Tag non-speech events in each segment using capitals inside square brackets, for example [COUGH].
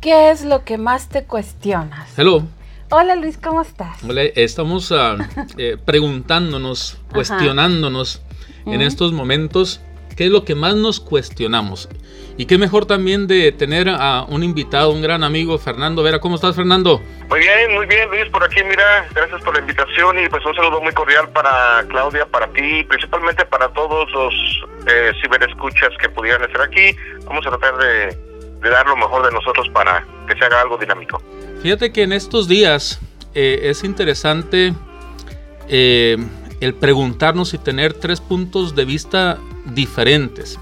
¿qué es lo que más te cuestionas? Hello. Hola Luis, ¿cómo estás? Hola, estamos uh, eh, preguntándonos, cuestionándonos en estos momentos qué es lo que más nos cuestionamos. Y qué mejor también de tener a un invitado, un gran amigo, Fernando Vera. ¿Cómo estás, Fernando? Muy bien, muy bien, Luis, por aquí, mira, gracias por la invitación y pues un saludo muy cordial para Claudia, para ti, principalmente para todos los eh, ciberescuchas que pudieran estar aquí. Vamos a tratar de, de dar lo mejor de nosotros para que se haga algo dinámico. Fíjate que en estos días eh, es interesante eh, el preguntarnos y tener tres puntos de vista diferentes.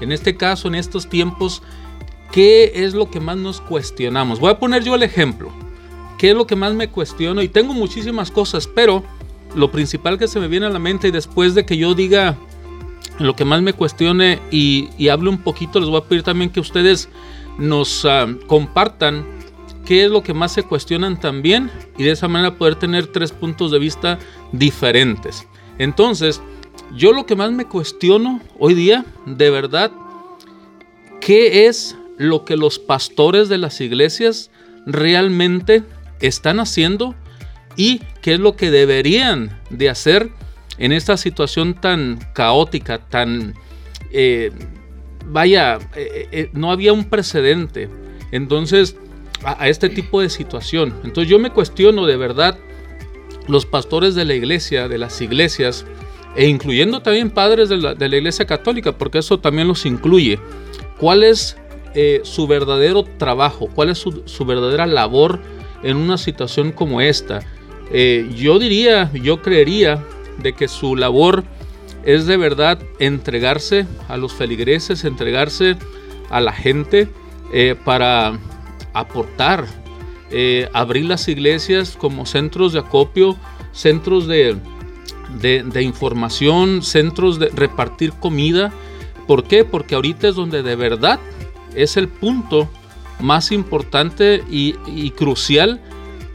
En este caso, en estos tiempos, ¿qué es lo que más nos cuestionamos? Voy a poner yo el ejemplo. ¿Qué es lo que más me cuestiono? Y tengo muchísimas cosas, pero lo principal que se me viene a la mente y después de que yo diga lo que más me cuestione y, y hable un poquito, les voy a pedir también que ustedes nos ah, compartan qué es lo que más se cuestionan también y de esa manera poder tener tres puntos de vista diferentes. Entonces, yo lo que más me cuestiono hoy día, de verdad, ¿qué es lo que los pastores de las iglesias realmente están haciendo y qué es lo que deberían de hacer en esta situación tan caótica, tan... Eh, vaya, eh, eh, no había un precedente. Entonces, a, este tipo de situación. Entonces yo me cuestiono de verdad los pastores de la iglesia, de las iglesias, e incluyendo también padres de la, iglesia católica, porque eso también los incluye. ¿Cuál es su verdadero trabajo? ¿Cuál es su, verdadera labor en una situación como esta? Yo diría, yo creería de que su labor es de verdad entregarse a los feligreses, entregarse a la gente eh, para aportar, eh, abrir las iglesias como centros de acopio, centros de, de, información, centros de repartir comida. ¿Por qué? Porque ahorita es donde de verdad es el punto más importante y, y, crucial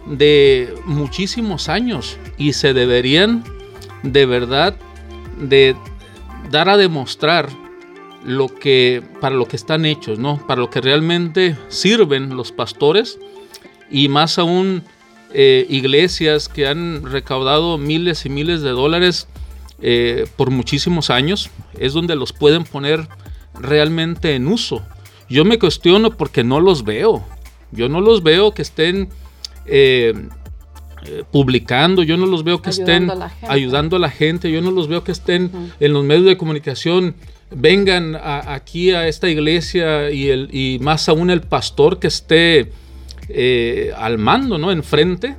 de muchísimos años y se deberían de verdad de dar a demostrar lo que, para lo que están hechos, ¿no? Para lo que realmente sirven los pastores y más aún eh, iglesias que han recaudado miles y miles de dólares eh, por muchísimos años, es donde los pueden poner realmente en uso. Yo me cuestiono porque no los veo. Yo no los veo que estén eh, publicando, yo no los veo que estén ayudando a la gente, yo no los veo que estén en los medios de comunicación vengan aquí a esta iglesia y, el, y más aún el pastor que esté eh, al mando, ¿no? Enfrente,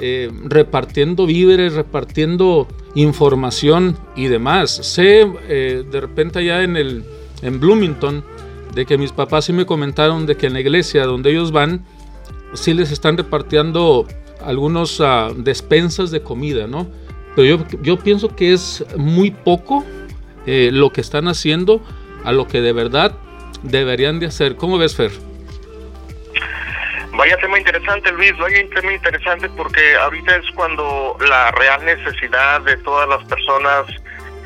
eh, repartiendo víveres, repartiendo información y demás. Sé eh, de repente allá en, el, en Bloomington de que mis papás sí me comentaron de que en la iglesia donde ellos van, sí les están repartiendo algunos uh, despensas de comida, ¿no? Pero yo, yo pienso que es muy poco eh, lo que están haciendo a lo que de verdad deberían de hacer. ¿Cómo ves, Fer? Vaya tema interesante, Luis, vaya tema interesante porque ahorita es cuando la real necesidad de todas las personas,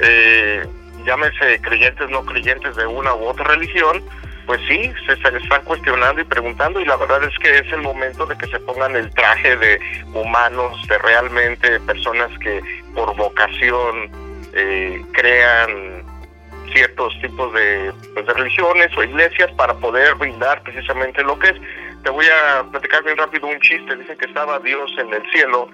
eh, llámese creyentes, no creyentes de una u otra religión, pues sí, se, están cuestionando y preguntando y la verdad es que es el momento de que se pongan el traje de humanos, de realmente personas que por vocación eh, crean ciertos tipos de, pues, religiones o iglesias para poder brindar precisamente lo que es. Te voy a platicar bien rápido un chiste. Dicen que estaba Dios en el cielo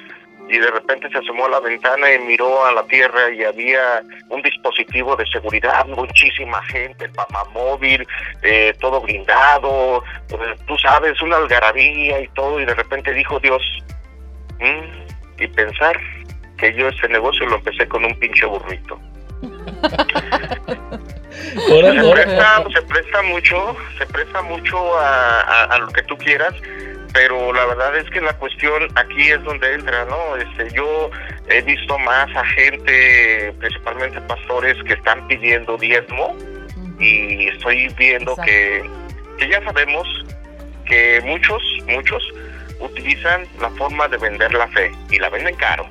y de repente se asomó a la ventana y miró a la tierra y había un dispositivo de seguridad, muchísima gente, papamóvil, eh, todo blindado, pues, tú sabes, una algarabía y todo, y de repente dijo Dios, mm", y pensar que yo ese negocio lo empecé con un pinche burrito. [LAUGHS] se, presta, mucho, se presta mucho a, lo que tú quieras, pero la verdad es que la cuestión aquí es donde entra, ¿no? Este, yo he visto más a gente, principalmente pastores, que están pidiendo diezmo y estoy viendo que, que ya sabemos que muchos, muchos utilizan la forma de vender la fe y la venden caro.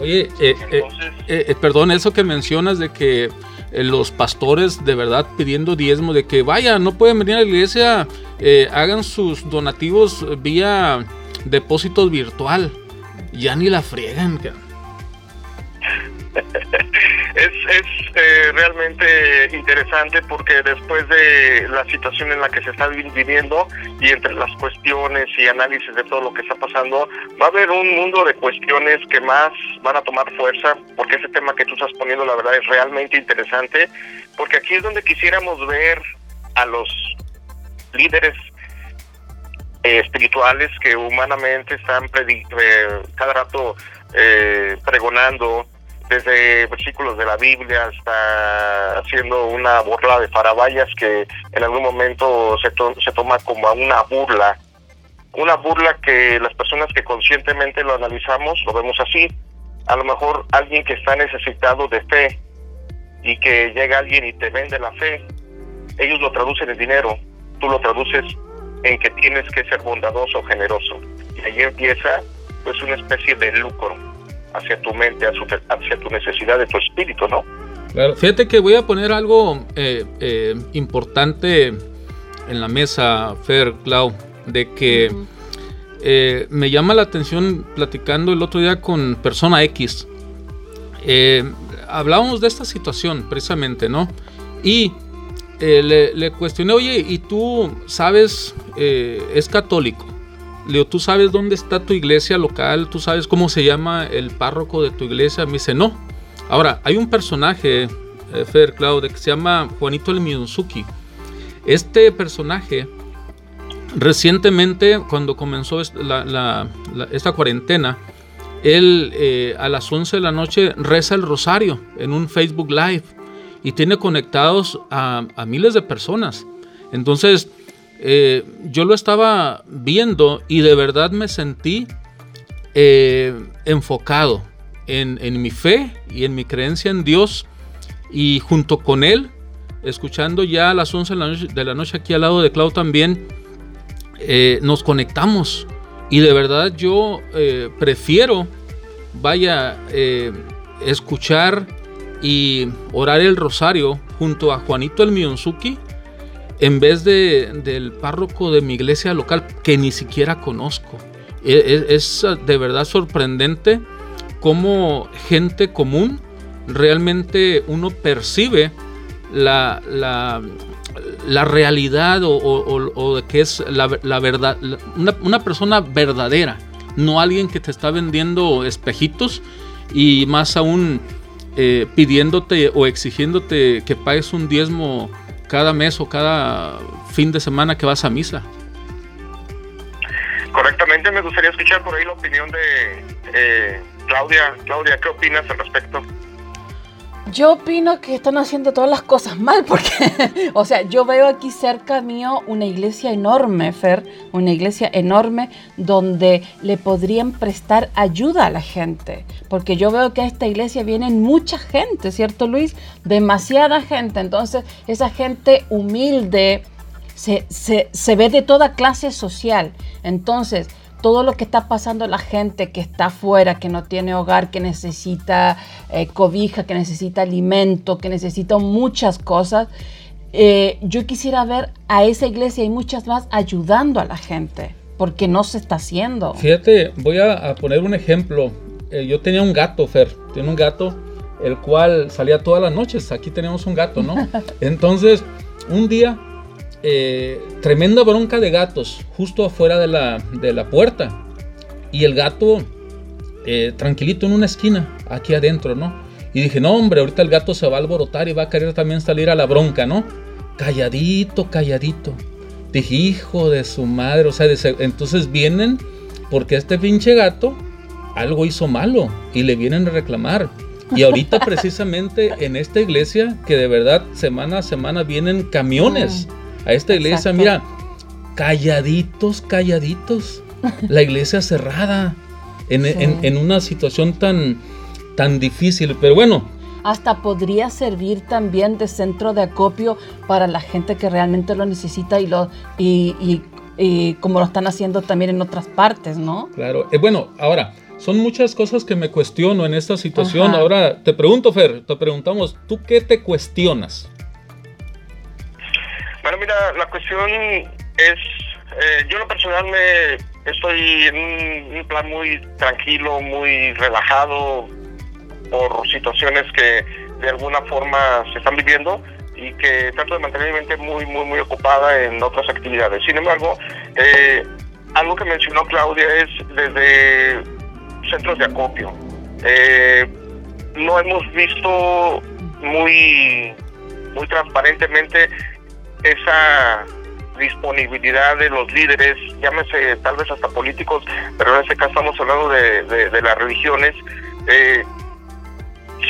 Oye, eh, eh, eh, perdón, eso que mencionas de que los pastores de verdad pidiendo diezmo de que vaya, no pueden venir a la iglesia, eh, hagan sus donativos vía depósito virtual. Ya ni la friegan. [LAUGHS] es eh, realmente interesante porque después de la situación en la que se está viviendo y entre las cuestiones y análisis de todo lo que está pasando, va a haber un mundo de cuestiones que más van a tomar fuerza porque ese tema que tú estás poniendo la verdad es realmente interesante porque aquí es donde quisiéramos ver a los líderes eh, espirituales que humanamente están eh, cada rato eh, pregonando desde versículos de la Biblia hasta haciendo una burla de farabayas que en algún momento se, toma como una burla. Una burla que las personas que conscientemente lo analizamos lo vemos así. A lo mejor alguien que está necesitado de fe y que llega alguien y te vende la fe, ellos lo traducen en dinero, tú lo traduces en que tienes que ser bondadoso, generoso. Y ahí empieza pues una especie de lucro hacia tu mente, hacia tu necesidad de tu espíritu, ¿no? Claro, fíjate que voy a poner algo eh, eh, importante en la mesa, Fer, Clau, de que eh, me llama la atención platicando el otro día con persona X. hablábamos de esta situación precisamente, ¿no? Y le, le, cuestioné, oye, ¿y tú sabes, es católico? Le digo, ¿tú sabes dónde está tu iglesia local? ¿Tú sabes cómo se llama el párroco de tu iglesia? Me dice, no. Ahora, hay un personaje, eh, Fer Claude, que se llama Juanito el. Este personaje, recientemente, cuando comenzó esta, cuarentena, él eh, a las 11 de la noche reza el rosario en un Facebook Live y tiene conectados a, a miles de personas. Entonces, eh, yo lo estaba viendo y de verdad me sentí eh, enfocado en, mi fe y en mi creencia en Dios y junto con Él, escuchando ya a las 11 de la noche, aquí al lado de Clau también, eh, nos conectamos. Y de verdad yo prefiero, vaya, escuchar y orar el rosario junto a Juanito el Mionzuki en vez de, del párroco de mi iglesia local que ni siquiera conozco. E, e, es, de verdad sorprendente cómo gente común realmente uno percibe la, la, realidad o, de que es la, verdad, una, persona verdadera, no alguien que te está vendiendo espejitos y más aún eh, pidiéndote o exigiéndote que pagues un diezmo cada mes o cada fin de semana que vas a misa. Correctamente, me gustaría escuchar por ahí la opinión de eh, Claudia. Claudia, ¿qué opinas al respecto? Yo opino que están haciendo todas las cosas [LAUGHS] mal porque, o sea, yo veo aquí cerca mío una iglesia enorme, Fer, una iglesia enorme donde le podrían prestar ayuda a la gente. Porque yo veo que a esta iglesia vienen mucha gente, ¿cierto Luis? Demasiada gente. Entonces, esa gente humilde se, se ve de toda clase social. Entonces, todo lo que está pasando la gente que está afuera, que no tiene hogar, que necesita eh, cobija, que necesita alimento, que necesita muchas cosas. Eh, yo quisiera ver a esa iglesia y muchas más ayudando a la gente, porque no se está haciendo. Fíjate, voy a, poner un ejemplo. Eh, yo tenía un gato, Fer, tenía un gato, el cual salía todas las noches. Aquí tenemos un gato, ¿no? [LAUGHS] Entonces, un día eh, tremenda bronca de gatos justo afuera de la, puerta. Y el gato eh, tranquilito en una esquina, aquí adentro, ¿no? Y dije, no, hombre, ahorita el gato se va a alborotar y va a querer también salir a la bronca, ¿no? Calladito, calladito. Dije, hijo de su madre, o sea, entonces vienen porque este pinche gato algo hizo malo y le vienen a reclamar. Y ahorita [LAUGHS] precisamente en esta iglesia, que de verdad semana a semana vienen camiones mm a esta iglesia, mira, calladitos, calladitos. [LAUGHS] La iglesia cerrada en, una situación tan, tan difícil. Pero bueno, hasta podría servir también de centro de acopio para la gente que realmente lo necesita y lo y, como lo están haciendo también en otras partes, ¿no? Claro. Eh, bueno, ahora son muchas cosas que me cuestiono en esta situación. Ahora te pregunto, Fer, te preguntamos, ¿tú qué te cuestionas? Bueno, mira, la cuestión es, eh, yo lo personal me estoy en un, plan muy tranquilo, muy relajado por situaciones que de alguna forma se están viviendo y que trato de mantener mi mente muy, muy, muy ocupada en otras actividades. Sin embargo, eh, algo que mencionó Claudia es desde centros de acopio. Eh, no hemos visto muy, muy transparentemente esa disponibilidad de los líderes, llámese tal vez hasta políticos, pero en este caso estamos hablando de, de, las religiones, eh,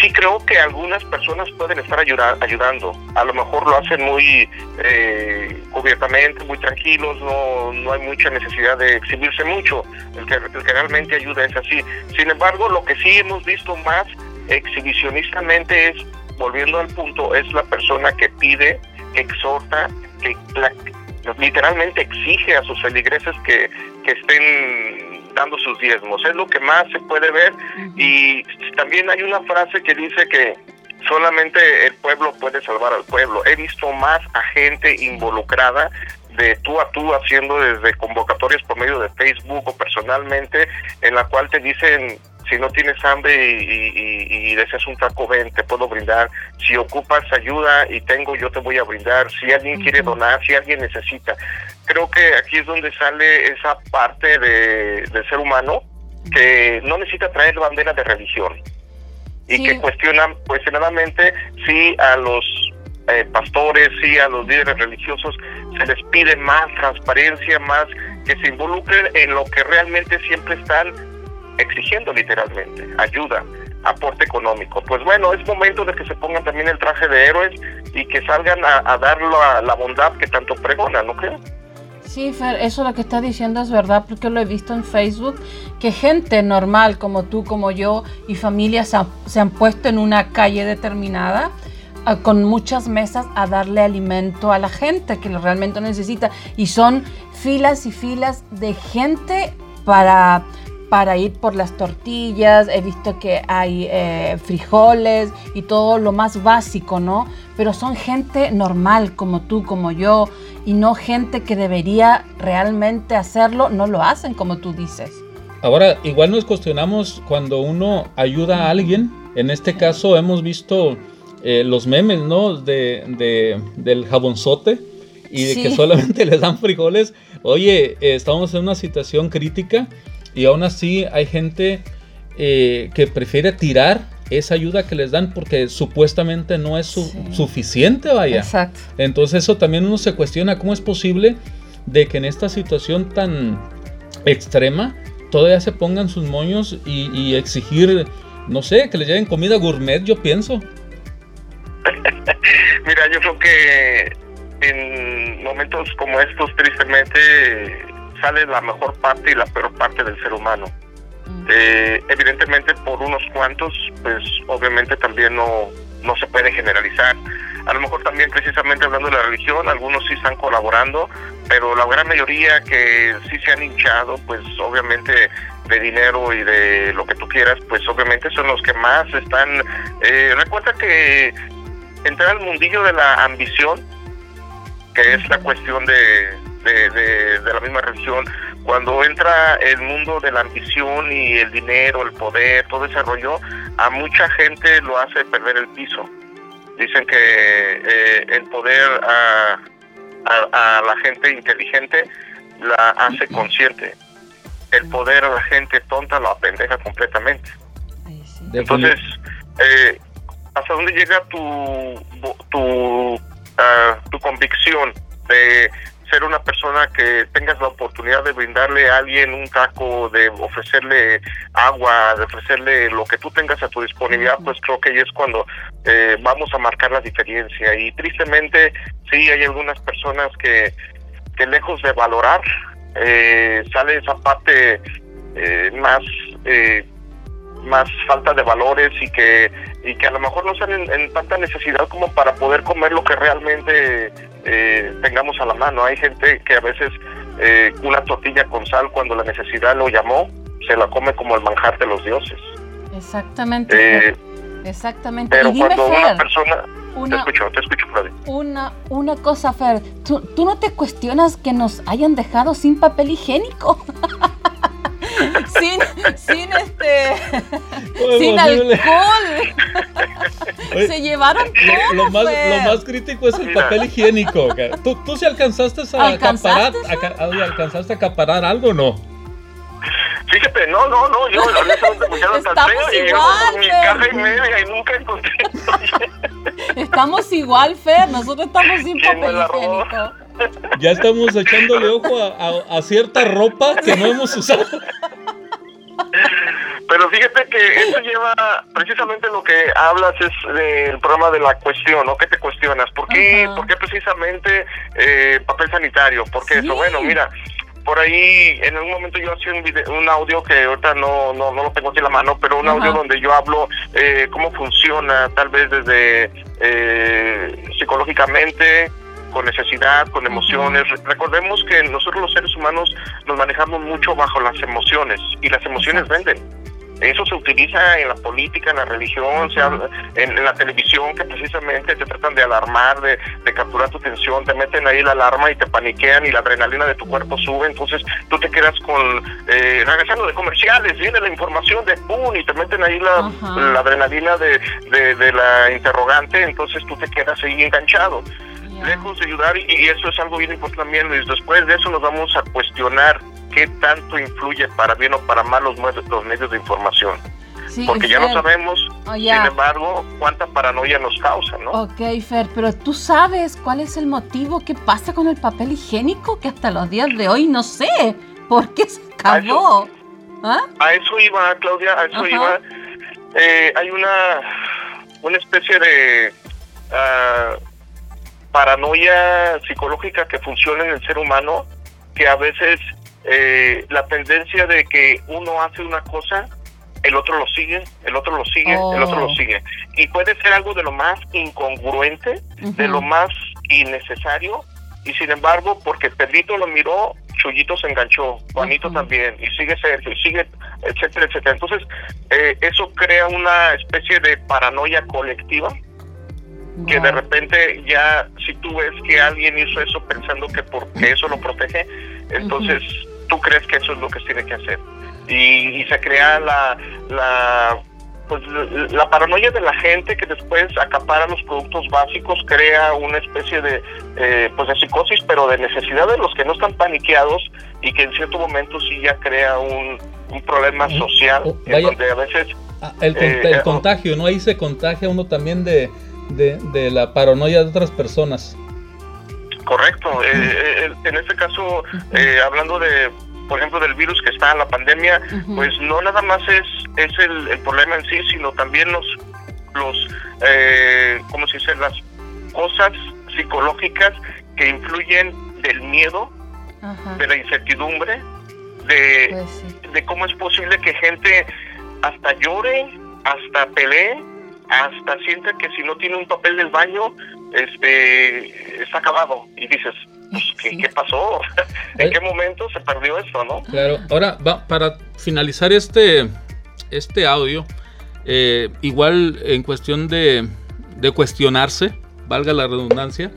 sí creo que algunas personas pueden estar ayudando. A lo mejor lo hacen muy eh, cubiertamente, muy tranquilos, no, no hay mucha necesidad de exhibirse mucho. El que, el que realmente ayuda es así. Sin embargo, lo que sí hemos visto más exhibicionistamente es, volviendo al punto, es la persona que pide, exhorta, que literalmente exige a sus feligreses que, que estén dando sus diezmos. Es lo que más se puede ver y también hay una frase que dice que solamente el pueblo puede salvar al pueblo. He visto más a gente involucrada de tú a tú haciendo desde convocatorias por medio de Facebook o personalmente en la cual te dicen si no tienes hambre y, deseas un taco, ven, te puedo brindar. Si ocupas ayuda y tengo, yo te voy a brindar. Si alguien quiere donar, si alguien necesita. Creo que aquí es donde sale esa parte de, del ser humano que no necesita traer bandera de religión y que cuestionan cuestionadamente si a los eh, pastores, si a los líderes religiosos se les pide más transparencia, más que se involucren en lo que realmente siempre están exigiendo literalmente ayuda, aporte económico. Pues bueno, es momento de que se pongan también el traje de héroes y que salgan a, a la bondad que tanto pregona, ¿no creo? Sí, Fer, eso lo que está diciendo es verdad porque lo he visto en Facebook, que gente normal como tú, como yo y familias se, han puesto en una calle determinada con muchas mesas a darle alimento a la gente que realmente necesita. Y son filas y filas de gente para para ir por las tortillas, he visto que hay eh, frijoles y todo lo más básico, ¿no? Pero son gente normal como tú, como yo, y no gente que debería realmente hacerlo, no lo hacen como tú dices. Ahora, igual nos cuestionamos cuando uno ayuda a alguien, en este caso hemos visto eh, los memes, ¿no? De, del jabonzote y de que solamente [LAUGHS] les dan frijoles. Oye, eh, estamos en una situación crítica y aún así hay gente eh, que prefiere tirar esa ayuda que les dan porque supuestamente no es suficiente, vaya. Exacto. Entonces eso también uno se cuestiona cómo es posible de que en esta situación tan extrema todavía se pongan sus moños y, exigir, no sé, que les lleven comida gourmet, yo pienso. [LAUGHS] Mira, yo creo que en momentos como estos, tristemente, sale la mejor parte y la peor parte del ser humano. Mm. Eh, evidentemente por unos cuantos, pues obviamente también no, no se puede generalizar. A lo mejor también precisamente hablando de la religión, algunos sí están colaborando, pero la gran mayoría que sí se han hinchado, pues obviamente de dinero y de lo que tú quieras, pues obviamente son los que más están... Eh, recuerda que entrar al mundillo de la ambición, que es la cuestión de, de, la misma religión, cuando entra el mundo de la ambición y el dinero, el poder, todo ese rollo, a mucha gente lo hace perder el piso. Dicen que eh, el poder a, a, la gente inteligente la hace consciente. El poder a la gente tonta lo apendeja completamente. Entonces, eh, ¿hasta dónde llega tu, tu, ah, tu convicción de ser una persona que tengas la oportunidad de brindarle a alguien un taco, de ofrecerle agua, de ofrecerle lo que tú tengas a tu disponibilidad, pues creo que ahí es cuando eh, vamos a marcar la diferencia. Y tristemente sí hay algunas personas que, que lejos de valorar, eh, sale esa parte eh, más más falta de valores y que y que a lo mejor no están en, tanta necesidad como para poder comer lo que realmente eh, tengamos a la mano. Hay gente que a veces eh, una tortilla con sal cuando la necesidad lo llamó se la come como el manjar de los dioses. Exactamente. Eh, Exactamente. Pero cuando una persona... te escucho, te escucho, Una, una cosa, Fer, ¿tú, ¿tú no te cuestionas que nos hayan dejado sin papel higiénico? [LAUGHS] sin, sin este. sin alcohol. Se llevaron todo. Lo, más, lo más crítico es el papel higiénico. ¿Tú, tú si alcanzaste a acaparar, alcanzaste a acaparar algo o no? Fíjate, no, no, no, yo honestamente me quedo tan feo y yo mi caja y media y nunca encontré. estamos igual, Fer, nosotros estamos sin papel higiénico. Ya estamos echándole ojo a, a, cierta ropa que no hemos usado. Pero fíjate que eso lleva precisamente lo que hablas es del programa de la cuestión, ¿no? ¿Qué te cuestionas? ¿Por qué, ¿por qué precisamente eh, papel sanitario? Porque eso, bueno, mira, por ahí en algún momento yo hacía un, un audio que ahorita no, no, no lo tengo aquí en la mano, pero un audio donde yo hablo eh, cómo funciona tal vez desde eh, psicológicamente, con necesidad, con emociones. Recordemos que nosotros los seres humanos nos manejamos mucho bajo las emociones y las emociones venden. Eso se utiliza en la política, en la religión, se en, la televisión, que precisamente te tratan de alarmar, de, capturar tu atención, te meten ahí la alarma y te paniquean y la adrenalina de tu cuerpo sube, entonces tú te quedas con, eh, regresando de comerciales, viene la información de ¡pum! y te meten ahí la, adrenalina de, de, la interrogante, entonces tú te quedas ahí enganchado. Lejos de ayudar, y, eso es algo bien importante también, Luis, después de eso nos vamos a cuestionar qué tanto influye para bien o para mal los, los medios de información. Porque ya no sabemos, oh, sin embargo, cuánta paranoia nos causa, ¿no? Ok, Fer, pero tú sabes cuál es el motivo, qué pasa con el papel higiénico, que hasta los días de hoy no sé por qué se acabó. ¿Ah? A eso, iba, Claudia, a eso iba. Eh, hay una, una especie de ah, paranoia psicológica que funciona en el ser humano que a veces eh, la tendencia de que uno hace una cosa, el otro lo sigue, el otro lo sigue, el otro lo oh. sigue. Y puede ser algo de lo más incongruente, de lo más innecesario, y sin embargo, porque Pedrito lo miró, Chuyito se enganchó, Juanito también, y sigue Sergio, y sigue, etcétera, etcétera. Entonces, eh, eso crea una especie de paranoia colectiva, que de repente ya, si tú ves que alguien hizo eso pensando que porque eso lo protege, entonces tú crees que eso es lo que tiene que hacer. Y, se crea la, la, pues, la paranoia de la gente que después acapara los productos básicos, crea una especie de, eh, pues de psicosis, pero de necesidad de los que no están paniqueados y que en cierto momento sí ya crea un, un problema social, oh, en donde a veces... Ah, el, el eh, contagio, ¿no? Ahí se contagia uno también de, de, de la paranoia de otras personas. Correcto. Eh, eh, en este caso, eh, hablando de, por ejemplo, del virus que está en la pandemia, pues no nada más es, es el, problema en sí, sino también los, los eh, ¿cómo se dice? Las cosas psicológicas que influyen del miedo, de la incertidumbre, de, pues de cómo es posible que gente hasta llore, hasta pelee, hasta sienta que si no tiene un papel del baño, este está acabado y dices pues, ¿qué, pasó? [LAUGHS] ¿En eh. qué momento se perdió esto, no? Claro, ahora va, para finalizar este, este audio, eh, igual en cuestión de, de, cuestionarse, valga la redundancia,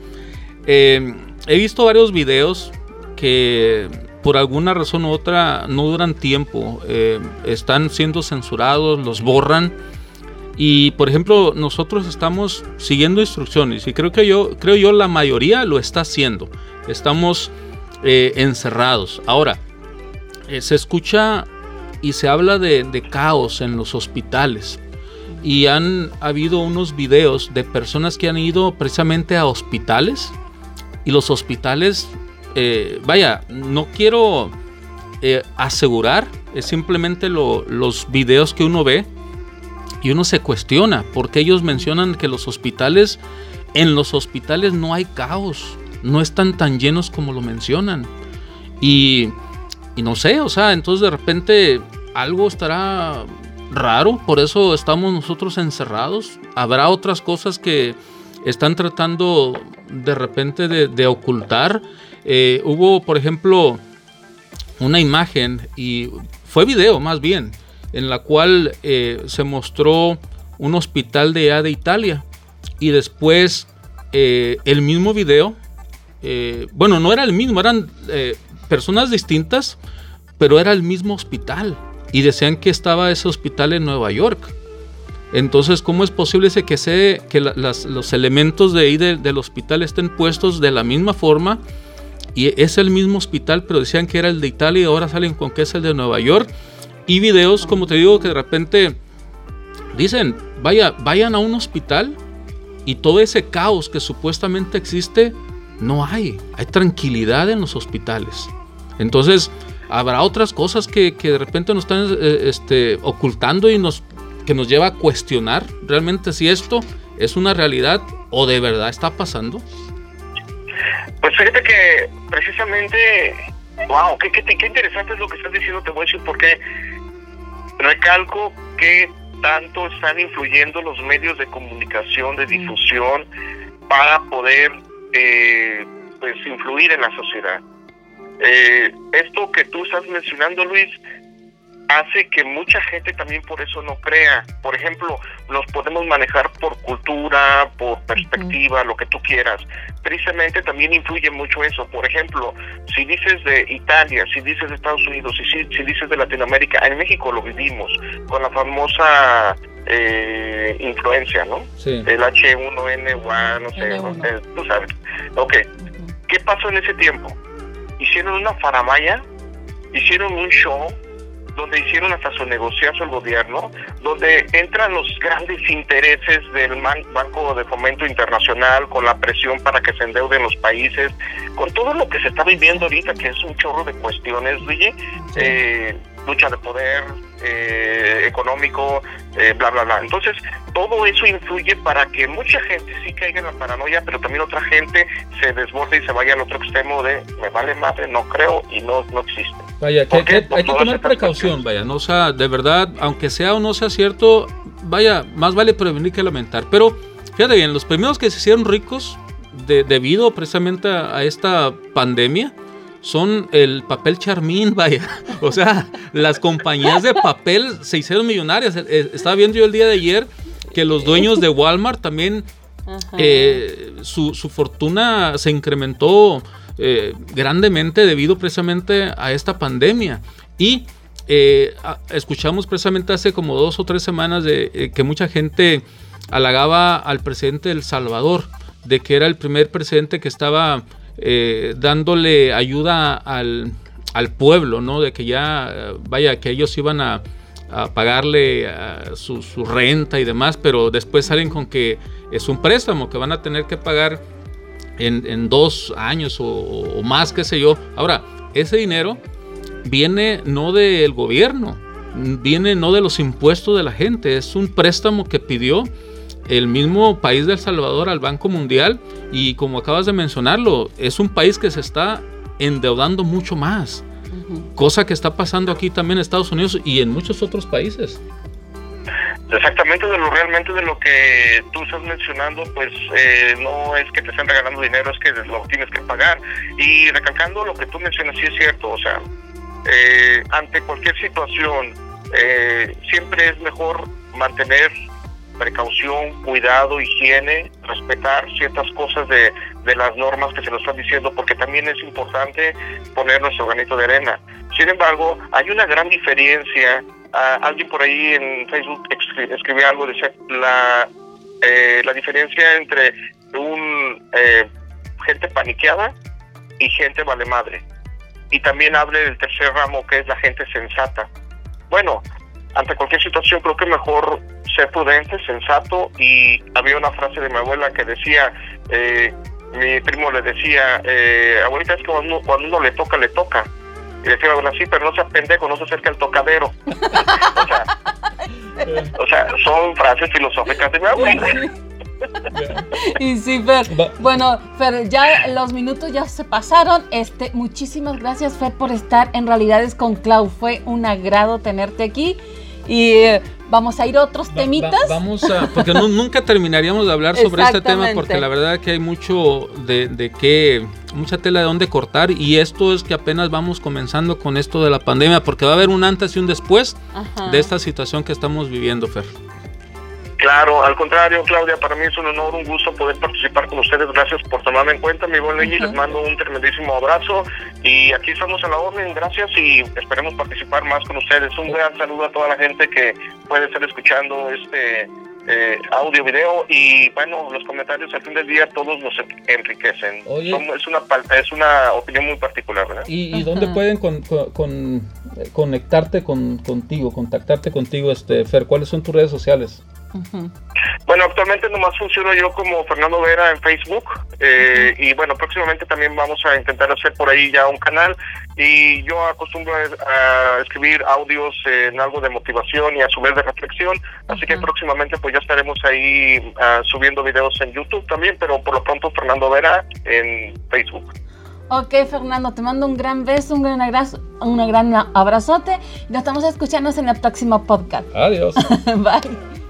eh, he visto varios videos que por alguna razón u otra no duran tiempo, están siendo censurados, los borran y por ejemplo, nosotros estamos siguiendo instrucciones y creo que yo, creo yo la mayoría lo está haciendo. Estamos eh, encerrados. Ahora, eh, se escucha y se habla de, caos en los hospitales. Y han habido unos videos de personas que han ido precisamente a hospitales. Y los hospitales, eh, vaya, no quiero asegurar, es simplemente los videos que uno ve y uno se cuestiona, porque ellos mencionan que los hospitales, en los hospitales no hay caos, no están tan llenos como lo mencionan. Y, y no sé, o sea, entonces de repente algo estará raro, por eso estamos nosotros encerrados. Habrá otras cosas que están tratando de repente de, ocultar. Eh, hubo, por ejemplo, una imagen y fue video más bien, en la cual eh, se mostró un hospital de allá de Italia y después eh, el mismo video, eh, bueno, no era el mismo, eran personas distintas, pero era el mismo hospital y decían que estaba ese hospital en Nueva York. Entonces, ¿cómo es posible que, se, que los elementos de ahí del hospital estén puestos de la misma forma? Y es el mismo hospital, pero decían que era el de Italia y ahora salen con que es el de Nueva York. Y videos, como te digo, que de repente dicen, vaya, vayan a un hospital y todo ese caos que supuestamente existe, no hay. Hay tranquilidad en los hospitales. Entonces, habrá otras cosas que, de repente nos están eh, este, ocultando y nos, que nos lleva a cuestionar realmente si esto es una realidad o de verdad está pasando. Pues fíjate que precisamente, wow, qué, qué, interesante es lo que estás diciendo, te voy a decir recalco que tanto están influyendo los medios de comunicación, de difusión, para poder eh, pues influir en la sociedad. Eh, esto que tú estás mencionando, Luis, hace que mucha gente también por eso no crea. Por ejemplo, los podemos manejar por cultura, por perspectiva, lo que tú quieras. Tristemente también influye mucho eso. Por ejemplo, si dices de Italia, si dices de Estados Unidos, si, si, dices de Latinoamérica, en México lo vivimos con la famosa eh, influencia, ¿no? Sí. El H1N1, no sé, tú sabes. Ok, ¿qué pasó en ese tiempo? hicieron una faramaya, hicieron un show donde hicieron hasta su negociazo el gobierno, donde entran los grandes intereses del Banco de Fomento Internacional con la presión para que se endeuden los países, con todo lo que se está viviendo ahorita, que es un chorro de cuestiones, Luigi, eh, lucha de poder eh, económico, eh, bla, bla, bla. Entonces, todo eso influye para que mucha gente sí caiga en la paranoia, pero también otra gente se desborde y se vaya al otro extremo de me vale madre, no creo y no, no existe. Vaya, que, hay que tomar precaución, vaya, no o sea, de verdad, aunque sea o no sea cierto, vaya, más vale prevenir que lamentar. Pero fíjate bien, los primeros que se hicieron ricos debido precisamente a esta pandemia, son el papel charmín, [LAUGHS] vaya. O sea, las compañías de papel se hicieron millonarias. Eh, estaba viendo yo el día de ayer que los dueños de Walmart también, eh, su, fortuna se incrementó eh, grandemente debido precisamente a esta pandemia. Y escuchamos precisamente hace como dos o tres semanas de que mucha gente halagaba al presidente del Salvador, de que era el primer presidente que estaba eh, dándole ayuda al, pueblo, ¿no? De que ya, vaya, que ellos iban a, pagarle su, renta y demás, pero después salen con que es un préstamo que van a tener que pagar en, dos años o, más, qué sé yo. Ahora, ese dinero viene no del gobierno, viene no de los impuestos de la gente, es un préstamo que pidió el mismo país de El Salvador al Banco Mundial y como acabas de mencionarlo, es un país que se está endeudando mucho más, cosa que está pasando aquí también en Estados Unidos y en muchos otros países. Exactamente de lo realmente de lo que tú estás mencionando, pues eh, no es que te estén regalando dinero, es que lo tienes que pagar. Y recalcando lo que tú mencionas, sí es cierto, o sea, eh, ante cualquier situación, eh, siempre es mejor mantener precaución, cuidado, higiene, respetar ciertas cosas de, de, las normas que se nos están diciendo, porque también es importante poner nuestro granito de arena. Sin embargo, hay una gran diferencia. alguien por ahí en Facebook escribió algo, decía la, eh, la diferencia entre un eh, gente paniqueada y gente vale madre. Y también hable del tercer ramo, que es la gente sensata. Bueno, ante cualquier situación creo que mejor ser prudente, sensato y había una frase de mi abuela que decía, eh, mi primo le decía, eh, abuelita es que cuando uno, le toca, le toca. Y decía, bueno, sí, pero no seas pendejo, no se acerca al tocadero. [LAUGHS] [LAUGHS] o, sea, son frases filosóficas de mi abuela. [LAUGHS] y sí, Fer. Bueno, Fer, ya los minutos ya se pasaron. Este, muchísimas gracias, Fer, por estar en Realidades con Clau. Fue un agrado tenerte aquí. Y eh, vamos a ir a otros temitas. vamos a, porque [LAUGHS] nunca terminaríamos de hablar sobre este tema porque la verdad que hay mucho de, de qué mucha tela de dónde cortar y esto es que apenas vamos comenzando con esto de la pandemia porque va a haber un antes y un después de esta situación que estamos viviendo, Fer. Claro, al contrario, Claudia, para mí es un honor, un gusto poder participar con ustedes. Gracias por tomarme en cuenta, mi buen Luigi. Les mando un tremendísimo abrazo y aquí estamos a la orden. Gracias y esperemos participar más con ustedes. Un gran saludo a toda la gente que puede estar escuchando este eh, audio, video y bueno, los comentarios al fin del día todos nos enriquecen. es, una, es una opinión muy particular, ¿verdad? ¿Y, dónde pueden con, conectarte con, contigo, contactarte contigo, este Fer? ¿Cuáles son tus redes sociales? Bueno, actualmente nomás funciono yo como Fernando Vera en Facebook eh, y bueno, próximamente también vamos a intentar hacer por ahí ya un canal y yo acostumbro a, escribir audios en algo de motivación y a su vez de reflexión, así que próximamente pues ya estaremos ahí uh, subiendo videos en YouTube también, pero por lo pronto Fernando Vera en Facebook. Ok, Fernando, te mando un gran beso, un gran abrazo, un gran abrazote. Nos estamos escuchando en el próximo podcast. Adiós. [LAUGHS] Bye.